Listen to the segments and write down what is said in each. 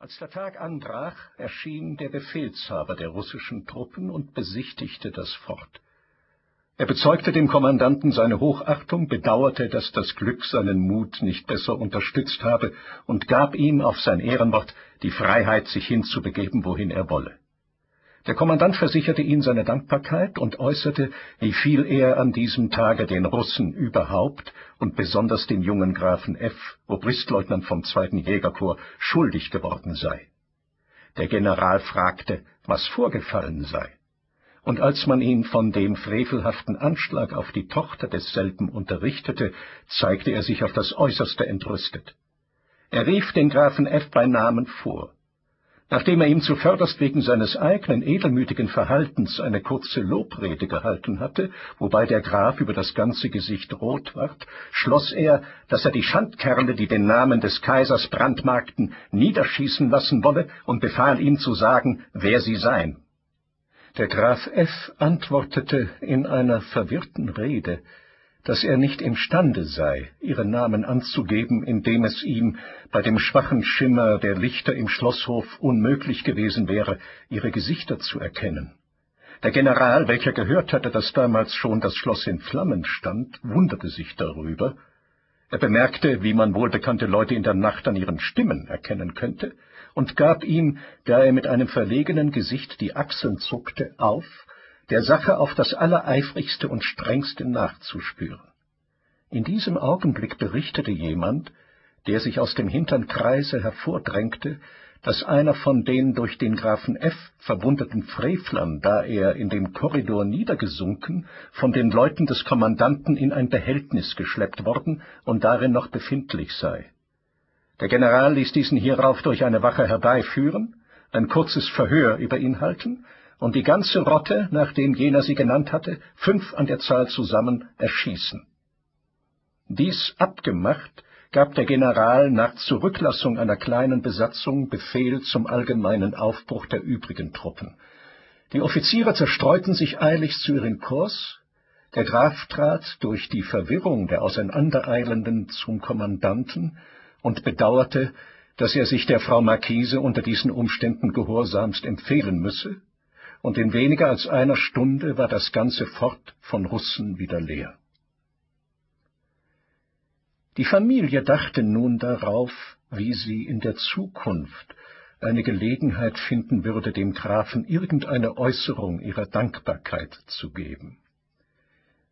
Als der Tag anbrach, erschien der Befehlshaber der russischen Truppen und besichtigte das Fort. Er bezeugte dem Kommandanten seine Hochachtung, bedauerte, dass das Glück seinen Mut nicht besser unterstützt habe, und gab ihm auf sein Ehrenwort die Freiheit, sich hinzubegeben, wohin er wolle. Der Kommandant versicherte ihn seine Dankbarkeit und äußerte, wie viel er an diesem Tage den Russen überhaupt und besonders dem jungen Grafen F., Obristleutnant vom zweiten Jägerkorps, schuldig geworden sei. Der General fragte, was vorgefallen sei. Und als man ihn von dem frevelhaften Anschlag auf die Tochter desselben unterrichtete, zeigte er sich auf das äußerste entrüstet. Er rief den Grafen F. bei Namen vor. Nachdem er ihm zuvörderst wegen seines eigenen edelmütigen Verhaltens eine kurze Lobrede gehalten hatte, wobei der Graf über das ganze Gesicht rot ward, schloss er, dass er die Schandkerle, die den Namen des Kaisers brandmarkten, niederschießen lassen wolle und befahl ihm zu sagen, wer sie seien. Der Graf F. antwortete in einer verwirrten Rede, dass er nicht imstande sei, ihren Namen anzugeben, indem es ihm bei dem schwachen Schimmer der Lichter im Schlosshof unmöglich gewesen wäre, ihre Gesichter zu erkennen. Der General, welcher gehört hatte, dass damals schon das Schloss in Flammen stand, wunderte sich darüber. Er bemerkte, wie man wohlbekannte Leute in der Nacht an ihren Stimmen erkennen könnte, und gab ihm, da er mit einem verlegenen Gesicht die Achseln zuckte, auf, der Sache auf das allereifrigste und strengste nachzuspüren. In diesem Augenblick berichtete jemand, der sich aus dem hintern Kreise hervordrängte, dass einer von den durch den Grafen F. verwundeten Frevlern, da er in dem Korridor niedergesunken, von den Leuten des Kommandanten in ein Behältnis geschleppt worden und darin noch befindlich sei. Der General ließ diesen hierauf durch eine Wache herbeiführen, ein kurzes Verhör über ihn halten und die ganze Rotte, nachdem jener sie genannt hatte, fünf an der Zahl zusammen, erschießen. Dies abgemacht, gab der General nach Zurücklassung einer kleinen Besatzung Befehl zum allgemeinen Aufbruch der übrigen Truppen. Die Offiziere zerstreuten sich eilig zu ihren Korps, der Graf trat durch die Verwirrung der Auseinandereilenden zum Kommandanten und bedauerte, dass er sich der Frau Marquise unter diesen Umständen gehorsamst empfehlen müsse, und in weniger als einer Stunde war das ganze Fort von Russen wieder leer. Die Familie dachte nun darauf, wie sie in der Zukunft eine Gelegenheit finden würde, dem Grafen irgendeine Äußerung ihrer Dankbarkeit zu geben.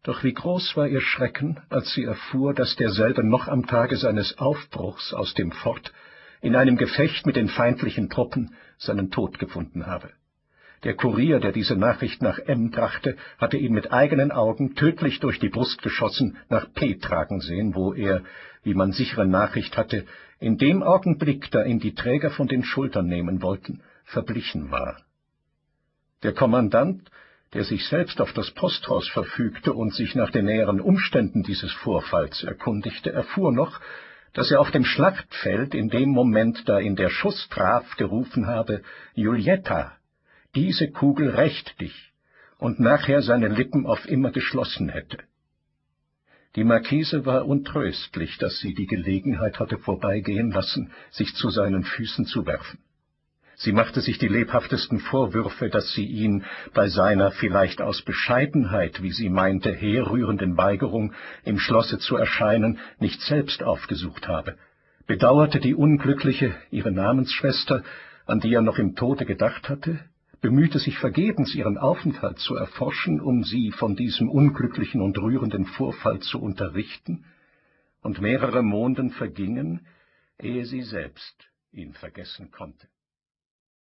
Doch wie groß war ihr Schrecken, als sie erfuhr, dass derselbe noch am Tage seines Aufbruchs aus dem Fort in einem Gefecht mit den feindlichen Truppen seinen Tod gefunden habe. Der Kurier, der diese Nachricht nach M brachte, hatte ihn mit eigenen Augen tödlich durch die Brust geschossen nach P tragen sehen, wo er, wie man sichere Nachricht hatte, in dem Augenblick, da ihn die Träger von den Schultern nehmen wollten, verblichen war. Der Kommandant, der sich selbst auf das Posthaus verfügte und sich nach den näheren Umständen dieses Vorfalls erkundigte, erfuhr noch, dass er auf dem Schlachtfeld in dem Moment, da ihn der Schuss traf, gerufen habe, Julietta, diese Kugel rächt dich, und nachher seine Lippen auf immer geschlossen hätte. Die Marquise war untröstlich, dass sie die Gelegenheit hatte vorbeigehen lassen, sich zu seinen Füßen zu werfen. Sie machte sich die lebhaftesten Vorwürfe, dass sie ihn bei seiner vielleicht aus Bescheidenheit, wie sie meinte, herrührenden Weigerung, im Schlosse zu erscheinen, nicht selbst aufgesucht habe, bedauerte die Unglückliche, ihre Namensschwester, an die er noch im Tode gedacht hatte, bemühte sich vergebens, ihren Aufenthalt zu erforschen, um sie von diesem unglücklichen und rührenden Vorfall zu unterrichten, und mehrere Monden vergingen, ehe sie selbst ihn vergessen konnte.